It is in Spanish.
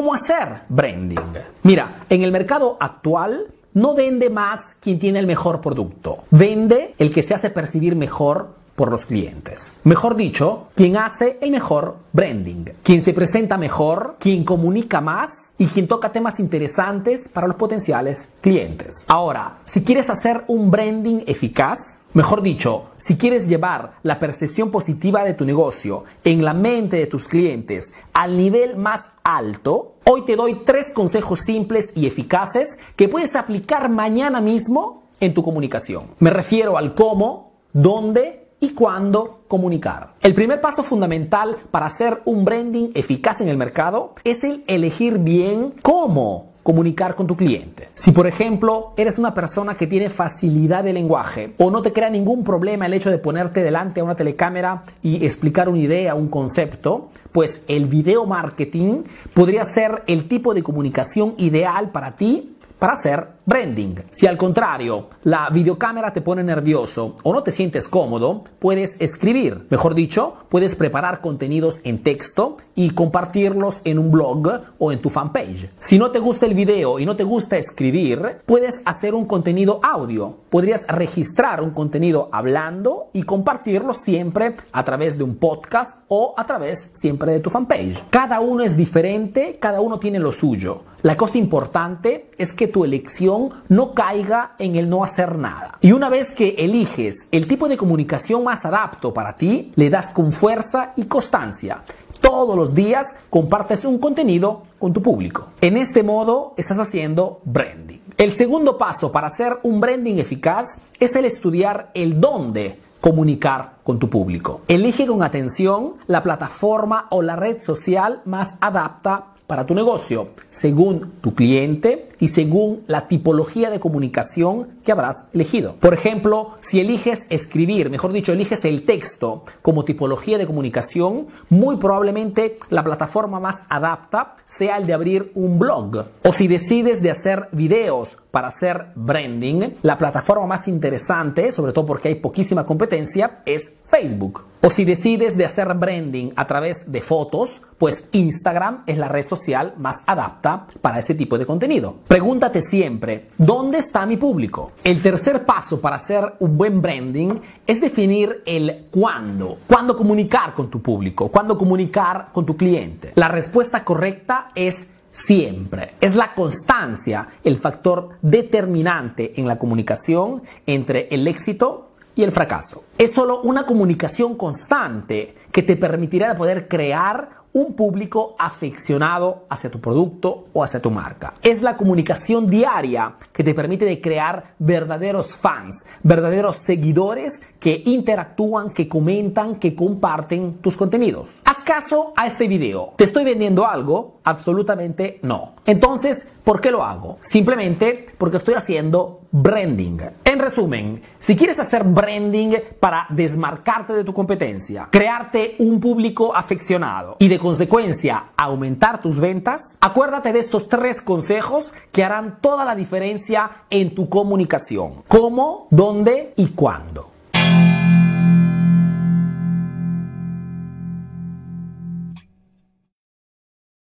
¿Cómo hacer branding? Mira, en el mercado actual no vende más quien tiene el mejor producto. Vende el que se hace percibir mejor por los clientes. Mejor dicho, quien hace el mejor branding, quien se presenta mejor, quien comunica más y quien toca temas interesantes para los potenciales clientes. Ahora, si quieres hacer un branding eficaz, mejor dicho, si quieres llevar la percepción positiva de tu negocio en la mente de tus clientes al nivel más alto, hoy te doy tres consejos simples y eficaces que puedes aplicar mañana mismo en tu comunicación. Me refiero al cómo, dónde y cuándo comunicar. El primer paso fundamental para hacer un branding eficaz en el mercado es el elegir bien cómo comunicar con tu cliente. Si por ejemplo eres una persona que tiene facilidad de lenguaje o no te crea ningún problema el hecho de ponerte delante a una telecámara y explicar una idea, un concepto, pues el video marketing podría ser el tipo de comunicación ideal para ti para hacer branding. Si al contrario la videocámara te pone nervioso o no te sientes cómodo, puedes escribir. Mejor dicho, puedes preparar contenidos en texto y compartirlos en un blog o en tu fanpage. Si no te gusta el video y no te gusta escribir, puedes hacer un contenido audio. Podrías registrar un contenido hablando y compartirlo siempre a través de un podcast o a través siempre de tu fanpage. Cada uno es diferente, cada uno tiene lo suyo. La cosa importante es que tu elección no caiga en el no hacer nada. Y una vez que eliges el tipo de comunicación más adapto para ti, le das con fuerza y constancia. Todos los días compartes un contenido con tu público. En este modo estás haciendo branding. El segundo paso para hacer un branding eficaz es el estudiar el dónde comunicar con tu público. Elige con atención la plataforma o la red social más adapta para tu negocio, según tu cliente y según la tipología de comunicación que habrás elegido. Por ejemplo, si eliges escribir, mejor dicho, eliges el texto como tipología de comunicación, muy probablemente la plataforma más adapta sea el de abrir un blog. O si decides de hacer videos para hacer branding, la plataforma más interesante, sobre todo porque hay poquísima competencia, es Facebook. O si decides de hacer branding a través de fotos, pues Instagram es la red social más adapta para ese tipo de contenido. Pregúntate siempre, ¿dónde está mi público? El tercer paso para hacer un buen branding es definir el cuándo. ¿Cuándo comunicar con tu público? ¿Cuándo comunicar con tu cliente? La respuesta correcta es siempre. Es la constancia el factor determinante en la comunicación entre el éxito y el fracaso. Es solo una comunicación constante que te permitirá poder crear un público aficionado hacia tu producto o hacia tu marca. Es la comunicación diaria que te permite de crear verdaderos fans, verdaderos seguidores que interactúan, que comentan, que comparten tus contenidos. Haz caso a este video. ¿Te estoy vendiendo algo? Absolutamente no. Entonces, ¿por qué lo hago? Simplemente porque estoy haciendo branding. En resumen, si quieres hacer branding para desmarcarte de tu competencia, crearte un público aficionado y de consecuencia aumentar tus ventas, acuérdate de estos tres consejos que harán toda la diferencia en tu comunicación. ¿Cómo, dónde y cuándo?